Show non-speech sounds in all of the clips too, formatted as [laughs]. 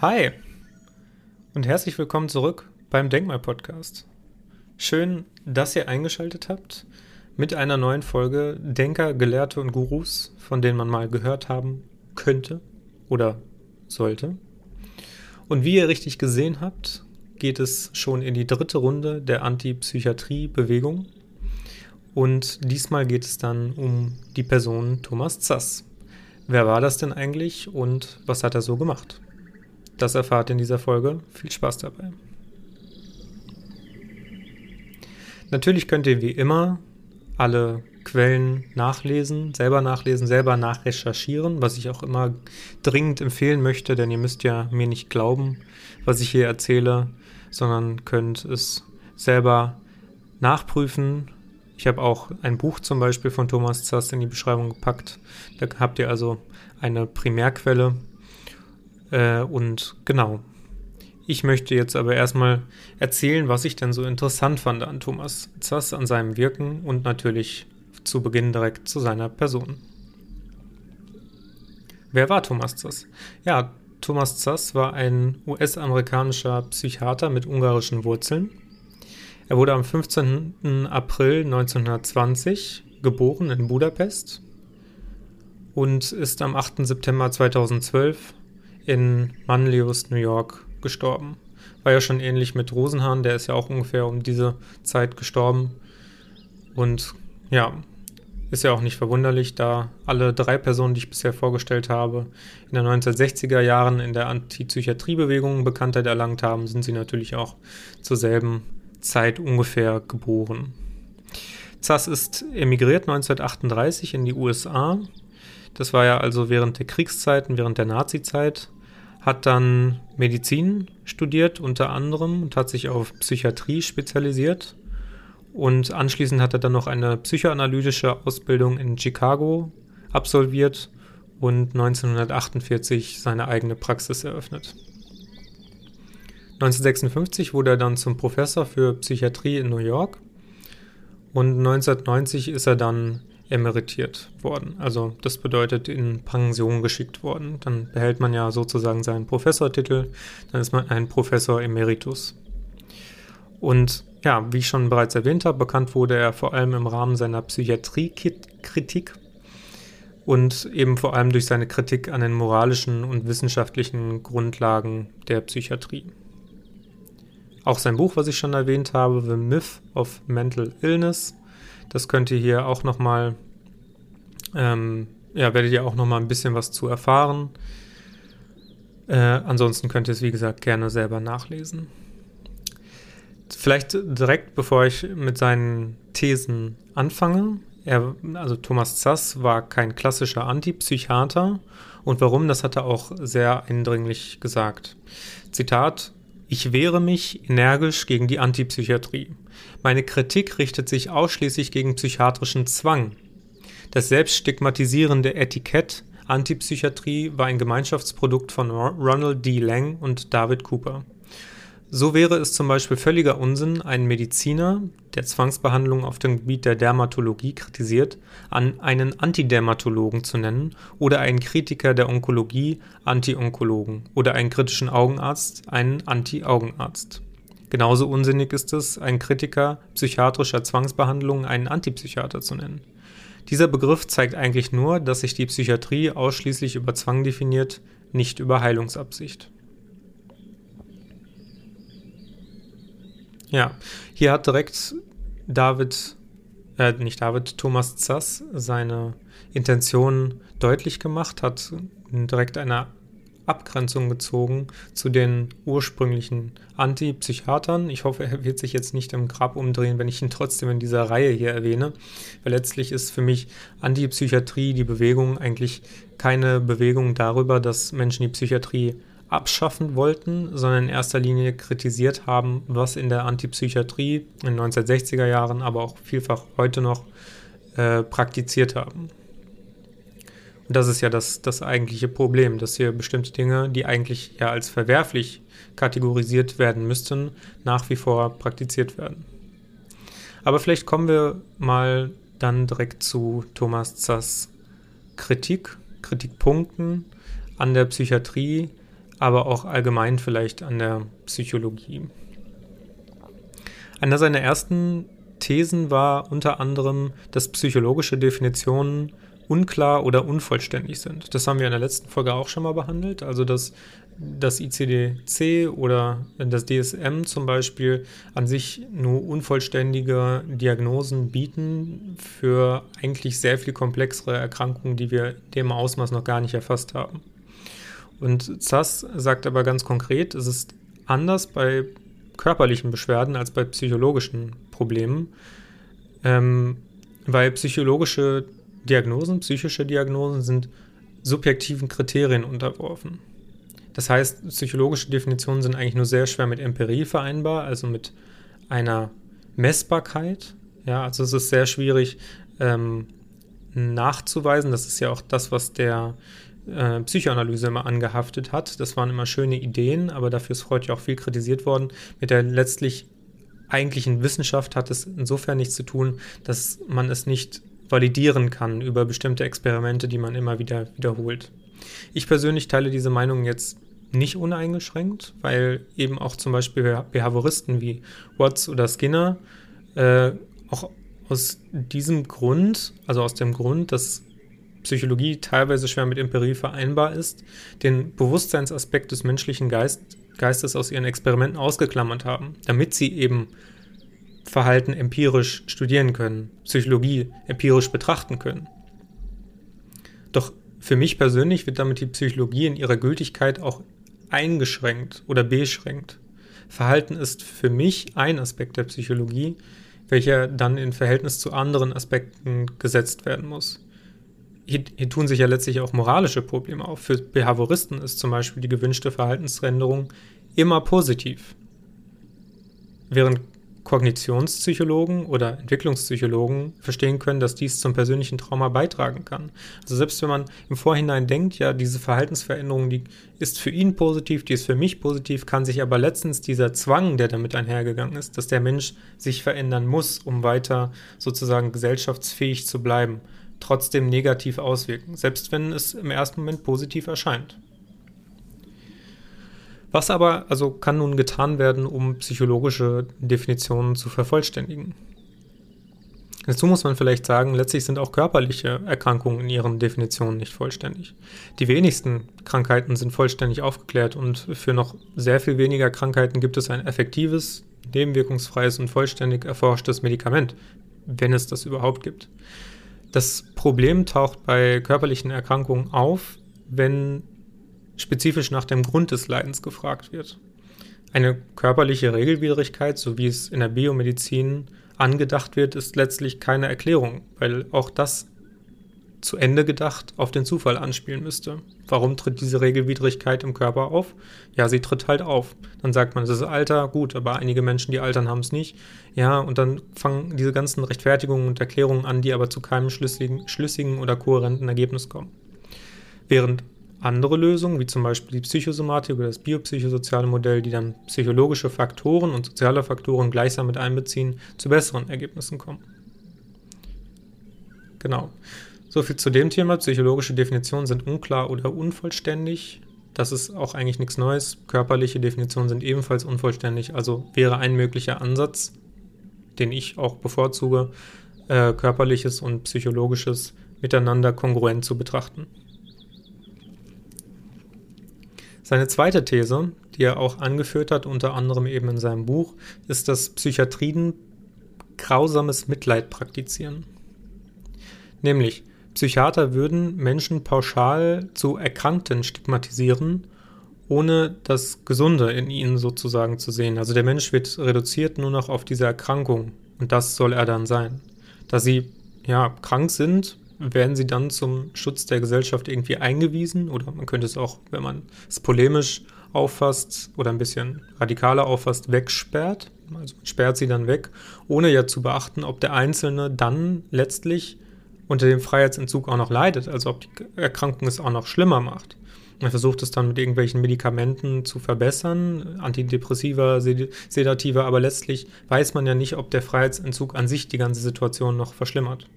Hi und herzlich willkommen zurück beim Denkmal-Podcast. Schön, dass ihr eingeschaltet habt mit einer neuen Folge Denker, Gelehrte und Gurus, von denen man mal gehört haben könnte oder sollte. Und wie ihr richtig gesehen habt, geht es schon in die dritte Runde der Antipsychiatrie-Bewegung. Und diesmal geht es dann um die Person Thomas Zass. Wer war das denn eigentlich und was hat er so gemacht? Das erfahrt ihr in dieser Folge. Viel Spaß dabei. Natürlich könnt ihr wie immer alle Quellen nachlesen, selber nachlesen, selber nachrecherchieren, was ich auch immer dringend empfehlen möchte, denn ihr müsst ja mir nicht glauben, was ich hier erzähle, sondern könnt es selber nachprüfen. Ich habe auch ein Buch zum Beispiel von Thomas Zass in die Beschreibung gepackt. Da habt ihr also eine Primärquelle. Äh, und genau, ich möchte jetzt aber erstmal erzählen, was ich denn so interessant fand an Thomas Zass, an seinem Wirken und natürlich zu Beginn direkt zu seiner Person. Wer war Thomas Zass? Ja, Thomas Zass war ein US-amerikanischer Psychiater mit ungarischen Wurzeln. Er wurde am 15. April 1920 geboren in Budapest und ist am 8. September 2012 in Manlius, New York gestorben. War ja schon ähnlich mit Rosenhahn, der ist ja auch ungefähr um diese Zeit gestorben. Und ja, ist ja auch nicht verwunderlich, da alle drei Personen, die ich bisher vorgestellt habe, in den 1960er Jahren in der Antipsychiatriebewegung Bekanntheit erlangt haben, sind sie natürlich auch zur selben Zeit ungefähr geboren. Zass ist emigriert 1938 in die USA. Das war ja also während der Kriegszeiten, während der Nazizeit hat dann Medizin studiert unter anderem und hat sich auf Psychiatrie spezialisiert. Und anschließend hat er dann noch eine psychoanalytische Ausbildung in Chicago absolviert und 1948 seine eigene Praxis eröffnet. 1956 wurde er dann zum Professor für Psychiatrie in New York und 1990 ist er dann emeritiert worden. Also das bedeutet in Pension geschickt worden. Dann behält man ja sozusagen seinen Professortitel, dann ist man ein Professor emeritus. Und ja, wie ich schon bereits erwähnt habe, bekannt wurde er vor allem im Rahmen seiner Psychiatriekritik und eben vor allem durch seine Kritik an den moralischen und wissenschaftlichen Grundlagen der Psychiatrie. Auch sein Buch, was ich schon erwähnt habe, The Myth of Mental Illness, das könnt ihr hier auch nochmal, ähm, ja, werdet ihr auch nochmal ein bisschen was zu erfahren. Äh, ansonsten könnt ihr es, wie gesagt, gerne selber nachlesen. Vielleicht direkt, bevor ich mit seinen Thesen anfange. Er, also Thomas Zass war kein klassischer Antipsychiater. Und warum, das hat er auch sehr eindringlich gesagt. Zitat, ich wehre mich energisch gegen die Antipsychiatrie. Meine Kritik richtet sich ausschließlich gegen psychiatrischen Zwang. Das selbststigmatisierende Etikett Antipsychiatrie war ein Gemeinschaftsprodukt von Ronald D. Lang und David Cooper. So wäre es zum Beispiel völliger Unsinn, einen Mediziner, der Zwangsbehandlung auf dem Gebiet der Dermatologie kritisiert, an einen Antidermatologen zu nennen oder einen Kritiker der Onkologie Anti-Onkologen oder einen kritischen Augenarzt einen Anti-Augenarzt. Genauso unsinnig ist es, einen Kritiker psychiatrischer Zwangsbehandlung einen Antipsychiater zu nennen. Dieser Begriff zeigt eigentlich nur, dass sich die Psychiatrie ausschließlich über Zwang definiert, nicht über Heilungsabsicht. Ja, hier hat direkt David, äh, nicht David, Thomas Zass seine Intention deutlich gemacht, hat direkt eine Abgrenzung gezogen zu den ursprünglichen Antipsychiatern. Ich hoffe, er wird sich jetzt nicht im Grab umdrehen, wenn ich ihn trotzdem in dieser Reihe hier erwähne, weil letztlich ist für mich Antipsychiatrie, die Bewegung, eigentlich keine Bewegung darüber, dass Menschen die Psychiatrie abschaffen wollten, sondern in erster Linie kritisiert haben, was in der Antipsychiatrie in den 1960er Jahren, aber auch vielfach heute noch äh, praktiziert haben. Das ist ja das, das eigentliche Problem, dass hier bestimmte Dinge, die eigentlich ja als verwerflich kategorisiert werden müssten, nach wie vor praktiziert werden. Aber vielleicht kommen wir mal dann direkt zu Thomas Zass Kritik, Kritikpunkten an der Psychiatrie aber auch allgemein vielleicht an der Psychologie. Einer seiner ersten Thesen war unter anderem, dass psychologische Definitionen unklar oder unvollständig sind. Das haben wir in der letzten Folge auch schon mal behandelt. Also, dass das ICD-C oder das DSM zum Beispiel an sich nur unvollständige Diagnosen bieten für eigentlich sehr viel komplexere Erkrankungen, die wir dem Ausmaß noch gar nicht erfasst haben. Und ZAS sagt aber ganz konkret, es ist anders bei körperlichen Beschwerden als bei psychologischen Problemen, ähm, weil psychologische Diagnosen, psychische Diagnosen sind subjektiven Kriterien unterworfen. Das heißt, psychologische Definitionen sind eigentlich nur sehr schwer mit Empirie vereinbar, also mit einer Messbarkeit. Ja, also es ist sehr schwierig ähm, nachzuweisen. Das ist ja auch das, was der äh, Psychoanalyse immer angehaftet hat. Das waren immer schöne Ideen, aber dafür ist Freud ja auch viel kritisiert worden. Mit der letztlich eigentlichen Wissenschaft hat es insofern nichts zu tun, dass man es nicht validieren kann über bestimmte Experimente, die man immer wieder wiederholt. Ich persönlich teile diese Meinung jetzt nicht uneingeschränkt, weil eben auch zum Beispiel Behavioristen wie Watts oder Skinner äh, auch aus diesem Grund, also aus dem Grund, dass Psychologie teilweise schwer mit Empirie vereinbar ist, den Bewusstseinsaspekt des menschlichen Geist, Geistes aus ihren Experimenten ausgeklammert haben, damit sie eben Verhalten empirisch studieren können, Psychologie empirisch betrachten können. Doch für mich persönlich wird damit die Psychologie in ihrer Gültigkeit auch eingeschränkt oder beschränkt. Verhalten ist für mich ein Aspekt der Psychologie, welcher dann in Verhältnis zu anderen Aspekten gesetzt werden muss. Hier, hier, tun sich ja letztlich auch moralische Probleme auf. Für Behavioristen ist zum Beispiel die gewünschte Verhaltensänderung immer positiv. Während Kognitionspsychologen oder Entwicklungspsychologen verstehen können, dass dies zum persönlichen Trauma beitragen kann. Also selbst wenn man im Vorhinein denkt, ja, diese Verhaltensveränderung, die ist für ihn positiv, die ist für mich positiv, kann sich aber letztens dieser Zwang, der damit einhergegangen ist, dass der Mensch sich verändern muss, um weiter sozusagen gesellschaftsfähig zu bleiben, trotzdem negativ auswirken, selbst wenn es im ersten Moment positiv erscheint. Was aber also kann nun getan werden, um psychologische Definitionen zu vervollständigen? Dazu muss man vielleicht sagen, letztlich sind auch körperliche Erkrankungen in ihren Definitionen nicht vollständig. Die wenigsten Krankheiten sind vollständig aufgeklärt und für noch sehr viel weniger Krankheiten gibt es ein effektives, nebenwirkungsfreies und vollständig erforschtes Medikament, wenn es das überhaupt gibt. Das Problem taucht bei körperlichen Erkrankungen auf, wenn spezifisch nach dem Grund des Leidens gefragt wird. Eine körperliche Regelwidrigkeit, so wie es in der Biomedizin angedacht wird, ist letztlich keine Erklärung, weil auch das zu Ende gedacht auf den Zufall anspielen müsste. Warum tritt diese Regelwidrigkeit im Körper auf? Ja, sie tritt halt auf. Dann sagt man, es ist Alter, gut, aber einige Menschen, die altern, haben es nicht. Ja, und dann fangen diese ganzen Rechtfertigungen und Erklärungen an, die aber zu keinem schlüssigen, schlüssigen oder kohärenten Ergebnis kommen. Während andere Lösungen, wie zum Beispiel die Psychosomatik oder das biopsychosoziale Modell, die dann psychologische Faktoren und soziale Faktoren gleichsam mit einbeziehen, zu besseren Ergebnissen kommen. Genau. Soviel zu dem Thema. Psychologische Definitionen sind unklar oder unvollständig. Das ist auch eigentlich nichts Neues. Körperliche Definitionen sind ebenfalls unvollständig. Also wäre ein möglicher Ansatz, den ich auch bevorzuge, äh, körperliches und psychologisches miteinander kongruent zu betrachten. Seine zweite These, die er auch angeführt hat, unter anderem eben in seinem Buch, ist, dass Psychiatrien grausames Mitleid praktizieren. Nämlich, Psychiater würden Menschen pauschal zu Erkrankten stigmatisieren, ohne das Gesunde in ihnen sozusagen zu sehen. Also der Mensch wird reduziert nur noch auf diese Erkrankung und das soll er dann sein. Da sie ja krank sind, werden sie dann zum Schutz der Gesellschaft irgendwie eingewiesen oder man könnte es auch, wenn man es polemisch auffasst oder ein bisschen radikaler auffasst, wegsperrt. Also man sperrt sie dann weg, ohne ja zu beachten, ob der Einzelne dann letztlich unter dem Freiheitsentzug auch noch leidet, also ob die Erkrankung es auch noch schlimmer macht. Man versucht es dann mit irgendwelchen Medikamenten zu verbessern, Antidepressiva, Sedativa, aber letztlich weiß man ja nicht, ob der Freiheitsentzug an sich die ganze Situation noch verschlimmert.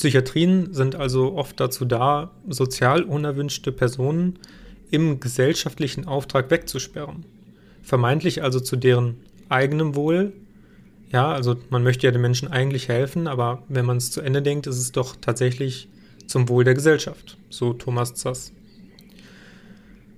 Psychiatrien sind also oft dazu da, sozial unerwünschte Personen im gesellschaftlichen Auftrag wegzusperren. Vermeintlich also zu deren eigenem Wohl. Ja, also man möchte ja den Menschen eigentlich helfen, aber wenn man es zu Ende denkt, ist es doch tatsächlich zum Wohl der Gesellschaft, so Thomas Zass.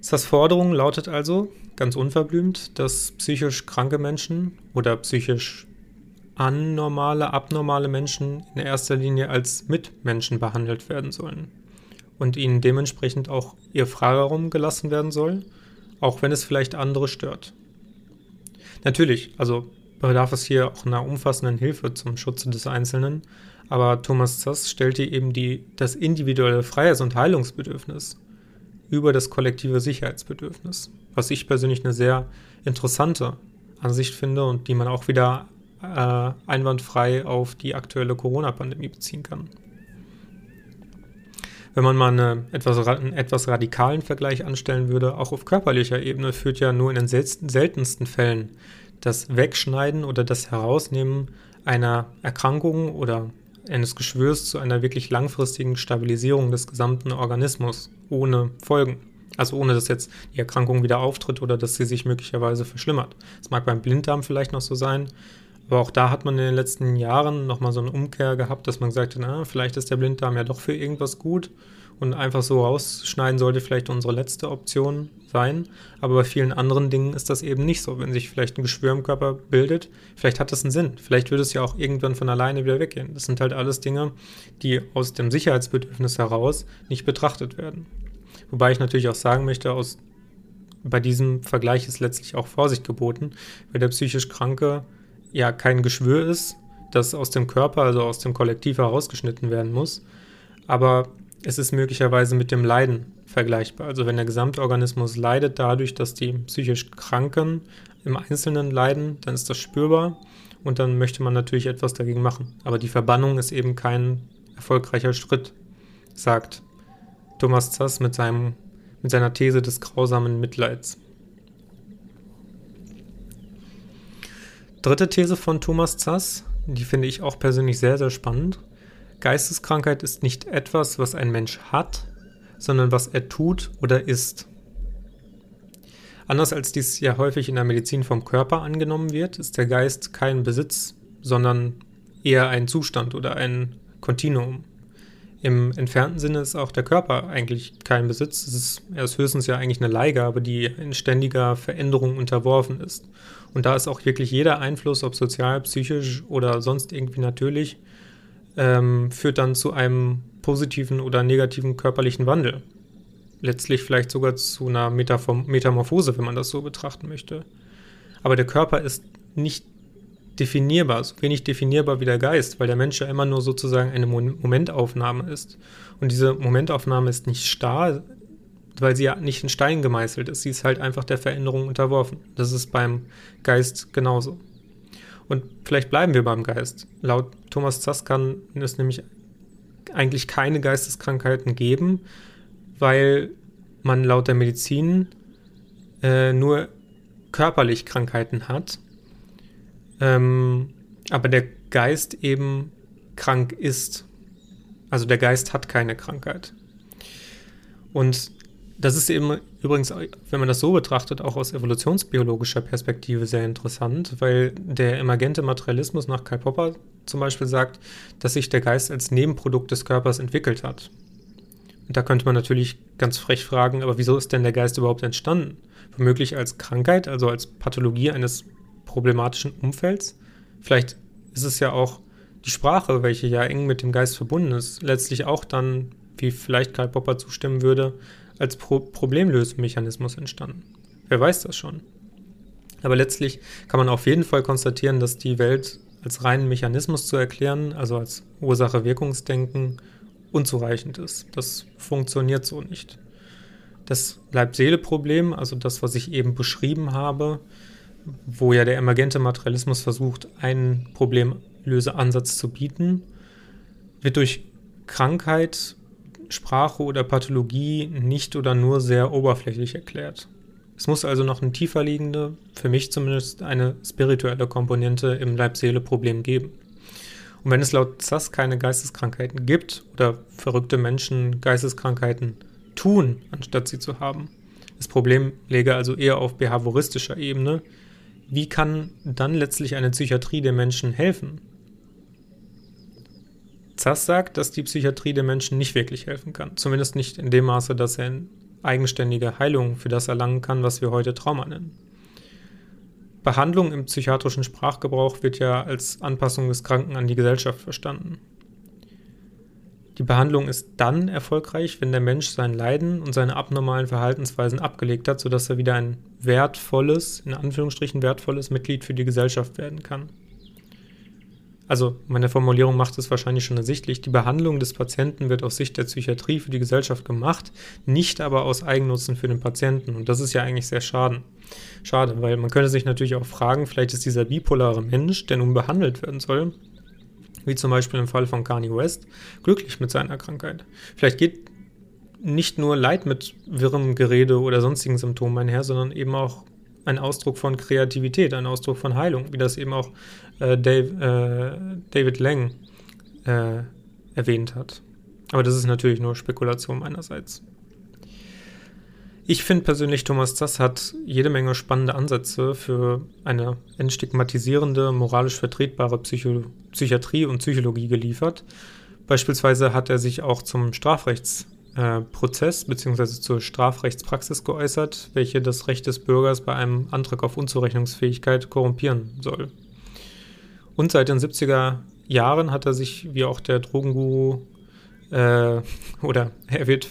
Zass Forderung lautet also, ganz unverblümt, dass psychisch kranke Menschen oder psychisch anormale, abnormale Menschen in erster Linie als Mitmenschen behandelt werden sollen und ihnen dementsprechend auch ihr Freiraum gelassen werden soll, auch wenn es vielleicht andere stört. Natürlich, also bedarf es hier auch einer umfassenden Hilfe zum Schutze des Einzelnen, aber Thomas Zass stellte eben die, das individuelle Freiheits- und Heilungsbedürfnis über das kollektive Sicherheitsbedürfnis, was ich persönlich eine sehr interessante Ansicht finde und die man auch wieder äh, einwandfrei auf die aktuelle Corona-Pandemie beziehen kann. Wenn man mal eine etwas, einen etwas radikalen Vergleich anstellen würde, auch auf körperlicher Ebene führt ja nur in den seltensten Fällen das Wegschneiden oder das Herausnehmen einer Erkrankung oder eines Geschwürs zu einer wirklich langfristigen Stabilisierung des gesamten Organismus ohne Folgen. Also ohne dass jetzt die Erkrankung wieder auftritt oder dass sie sich möglicherweise verschlimmert. Das mag beim Blinddarm vielleicht noch so sein, aber auch da hat man in den letzten Jahren nochmal so eine Umkehr gehabt, dass man gesagt hat, na, vielleicht ist der Blinddarm ja doch für irgendwas gut und einfach so rausschneiden sollte vielleicht unsere letzte Option sein. Aber bei vielen anderen Dingen ist das eben nicht so. Wenn sich vielleicht ein Geschwür im Körper bildet, vielleicht hat das einen Sinn. Vielleicht würde es ja auch irgendwann von alleine wieder weggehen. Das sind halt alles Dinge, die aus dem Sicherheitsbedürfnis heraus nicht betrachtet werden. Wobei ich natürlich auch sagen möchte, aus, bei diesem Vergleich ist letztlich auch Vorsicht geboten, weil der psychisch Kranke ja kein Geschwür ist, das aus dem Körper, also aus dem Kollektiv herausgeschnitten werden muss. Aber es ist möglicherweise mit dem Leiden vergleichbar. Also wenn der Gesamtorganismus leidet dadurch, dass die psychisch Kranken im Einzelnen leiden, dann ist das spürbar und dann möchte man natürlich etwas dagegen machen. Aber die Verbannung ist eben kein erfolgreicher Schritt, sagt Thomas Zass mit, seinem, mit seiner These des grausamen Mitleids. Dritte These von Thomas Zass, die finde ich auch persönlich sehr, sehr spannend. Geisteskrankheit ist nicht etwas, was ein Mensch hat, sondern was er tut oder ist. Anders als dies ja häufig in der Medizin vom Körper angenommen wird, ist der Geist kein Besitz, sondern eher ein Zustand oder ein Kontinuum. Im entfernten Sinne ist auch der Körper eigentlich kein Besitz. Es ist, er ist höchstens ja eigentlich eine Leihgabe, die in ständiger Veränderung unterworfen ist. Und da ist auch wirklich jeder Einfluss, ob sozial, psychisch oder sonst irgendwie natürlich, ähm, führt dann zu einem positiven oder negativen körperlichen Wandel. Letztlich vielleicht sogar zu einer Metamorphose, wenn man das so betrachten möchte. Aber der Körper ist nicht definierbar, so wenig definierbar wie der Geist, weil der Mensch ja immer nur sozusagen eine Momentaufnahme ist. Und diese Momentaufnahme ist nicht starr, weil sie ja nicht in Stein gemeißelt ist. Sie ist halt einfach der Veränderung unterworfen. Das ist beim Geist genauso. Und vielleicht bleiben wir beim Geist. Laut Thomas Zass kann es nämlich eigentlich keine Geisteskrankheiten geben, weil man laut der Medizin äh, nur körperlich Krankheiten hat ähm, aber der Geist eben krank ist. Also der Geist hat keine Krankheit. Und das ist eben übrigens, wenn man das so betrachtet, auch aus evolutionsbiologischer Perspektive sehr interessant, weil der emergente Materialismus nach Karl Popper zum Beispiel sagt, dass sich der Geist als Nebenprodukt des Körpers entwickelt hat. Und da könnte man natürlich ganz frech fragen, aber wieso ist denn der Geist überhaupt entstanden? Womöglich als Krankheit, also als Pathologie eines problematischen Umfelds. Vielleicht ist es ja auch die Sprache, welche ja eng mit dem Geist verbunden ist, letztlich auch dann, wie vielleicht Karl Popper zustimmen würde, als Pro Problemlösemechanismus entstanden. Wer weiß das schon? Aber letztlich kann man auf jeden Fall konstatieren, dass die Welt als reinen Mechanismus zu erklären, also als Ursache-Wirkungsdenken, unzureichend ist. Das funktioniert so nicht. Das Leib-Seele-Problem, also das, was ich eben beschrieben habe, wo ja der emergente Materialismus versucht, einen Problemlöseansatz zu bieten, wird durch Krankheit, Sprache oder Pathologie nicht oder nur sehr oberflächlich erklärt. Es muss also noch eine tiefer liegende, für mich zumindest eine spirituelle Komponente im Leib-Seele-Problem geben. Und wenn es laut SAS keine Geisteskrankheiten gibt oder verrückte Menschen Geisteskrankheiten tun, anstatt sie zu haben, Das Problem läge also eher auf behavioristischer Ebene. Wie kann dann letztlich eine Psychiatrie den Menschen helfen? Zass sagt, dass die Psychiatrie den Menschen nicht wirklich helfen kann. Zumindest nicht in dem Maße, dass er eigenständige Heilung für das erlangen kann, was wir heute Trauma nennen. Behandlung im psychiatrischen Sprachgebrauch wird ja als Anpassung des Kranken an die Gesellschaft verstanden. Die Behandlung ist dann erfolgreich, wenn der Mensch sein Leiden und seine abnormalen Verhaltensweisen abgelegt hat, sodass er wieder ein wertvolles, in Anführungsstrichen wertvolles Mitglied für die Gesellschaft werden kann. Also meine Formulierung macht es wahrscheinlich schon ersichtlich, die Behandlung des Patienten wird aus Sicht der Psychiatrie für die Gesellschaft gemacht, nicht aber aus Eigennutzen für den Patienten. Und das ist ja eigentlich sehr schade. Schade, weil man könnte sich natürlich auch fragen, vielleicht ist dieser bipolare Mensch, der nun behandelt werden soll, wie zum Beispiel im Fall von Kanye West, glücklich mit seiner Krankheit. Vielleicht geht nicht nur Leid mit wirrem Gerede oder sonstigen Symptomen einher, sondern eben auch ein Ausdruck von Kreativität, ein Ausdruck von Heilung, wie das eben auch äh, Dave, äh, David Lang äh, erwähnt hat. Aber das ist natürlich nur Spekulation meinerseits. Ich finde persönlich, Thomas Zass hat jede Menge spannende Ansätze für eine entstigmatisierende, moralisch vertretbare Psycho Psychiatrie und Psychologie geliefert. Beispielsweise hat er sich auch zum Strafrechts äh, bzw. zur Strafrechtspraxis geäußert, welche das Recht des Bürgers bei einem Antrag auf Unzurechnungsfähigkeit korrumpieren soll. Und seit den 70er Jahren hat er sich, wie auch der Drogenguru, äh, [laughs] oder er wird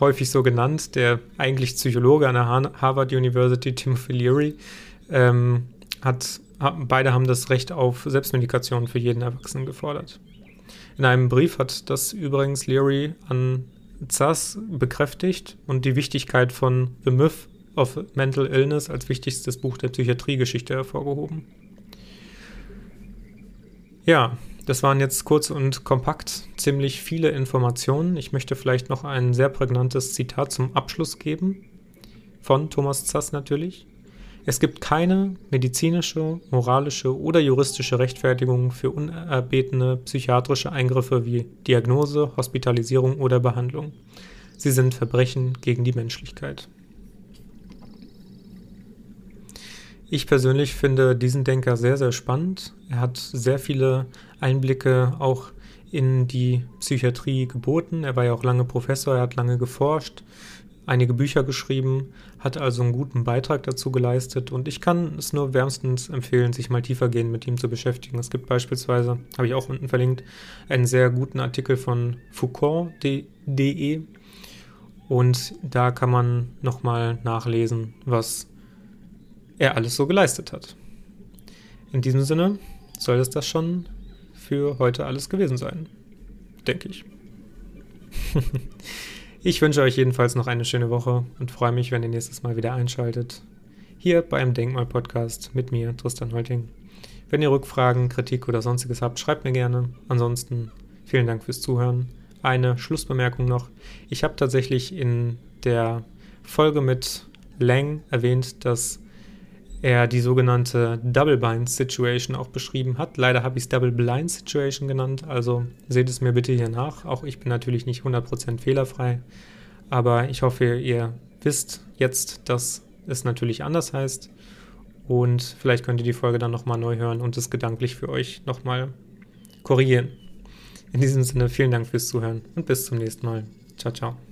häufig so genannt, der eigentlich Psychologe an der Harvard University, Timothy Leary, ähm, hat, beide haben das Recht auf Selbstmedikation für jeden Erwachsenen gefordert. In einem Brief hat das übrigens Leary an ZAS bekräftigt und die Wichtigkeit von The Myth of Mental Illness als wichtigstes Buch der Psychiatriegeschichte hervorgehoben. Ja, das waren jetzt kurz und kompakt ziemlich viele Informationen. Ich möchte vielleicht noch ein sehr prägnantes Zitat zum Abschluss geben. Von Thomas Zass natürlich. Es gibt keine medizinische, moralische oder juristische Rechtfertigung für unerbetene psychiatrische Eingriffe wie Diagnose, Hospitalisierung oder Behandlung. Sie sind Verbrechen gegen die Menschlichkeit. Ich persönlich finde diesen Denker sehr, sehr spannend. Er hat sehr viele Einblicke auch in die Psychiatrie geboten. Er war ja auch lange Professor, er hat lange geforscht einige Bücher geschrieben, hat also einen guten Beitrag dazu geleistet und ich kann es nur wärmstens empfehlen, sich mal tiefergehend mit ihm zu beschäftigen. Es gibt beispielsweise, habe ich auch unten verlinkt, einen sehr guten Artikel von Foucault.de und da kann man nochmal nachlesen, was er alles so geleistet hat. In diesem Sinne soll es das schon für heute alles gewesen sein, denke ich. [laughs] Ich wünsche euch jedenfalls noch eine schöne Woche und freue mich, wenn ihr nächstes Mal wieder einschaltet. Hier beim Denkmal-Podcast mit mir, Tristan Holting. Wenn ihr Rückfragen, Kritik oder sonstiges habt, schreibt mir gerne. Ansonsten vielen Dank fürs Zuhören. Eine Schlussbemerkung noch. Ich habe tatsächlich in der Folge mit Lang erwähnt, dass er die sogenannte Double Bind Situation auch beschrieben hat. Leider habe ich es Double Blind Situation genannt, also seht es mir bitte hier nach. Auch ich bin natürlich nicht 100% fehlerfrei, aber ich hoffe, ihr wisst jetzt, dass es natürlich anders heißt und vielleicht könnt ihr die Folge dann nochmal neu hören und es gedanklich für euch nochmal korrigieren. In diesem Sinne vielen Dank fürs Zuhören und bis zum nächsten Mal. Ciao, ciao.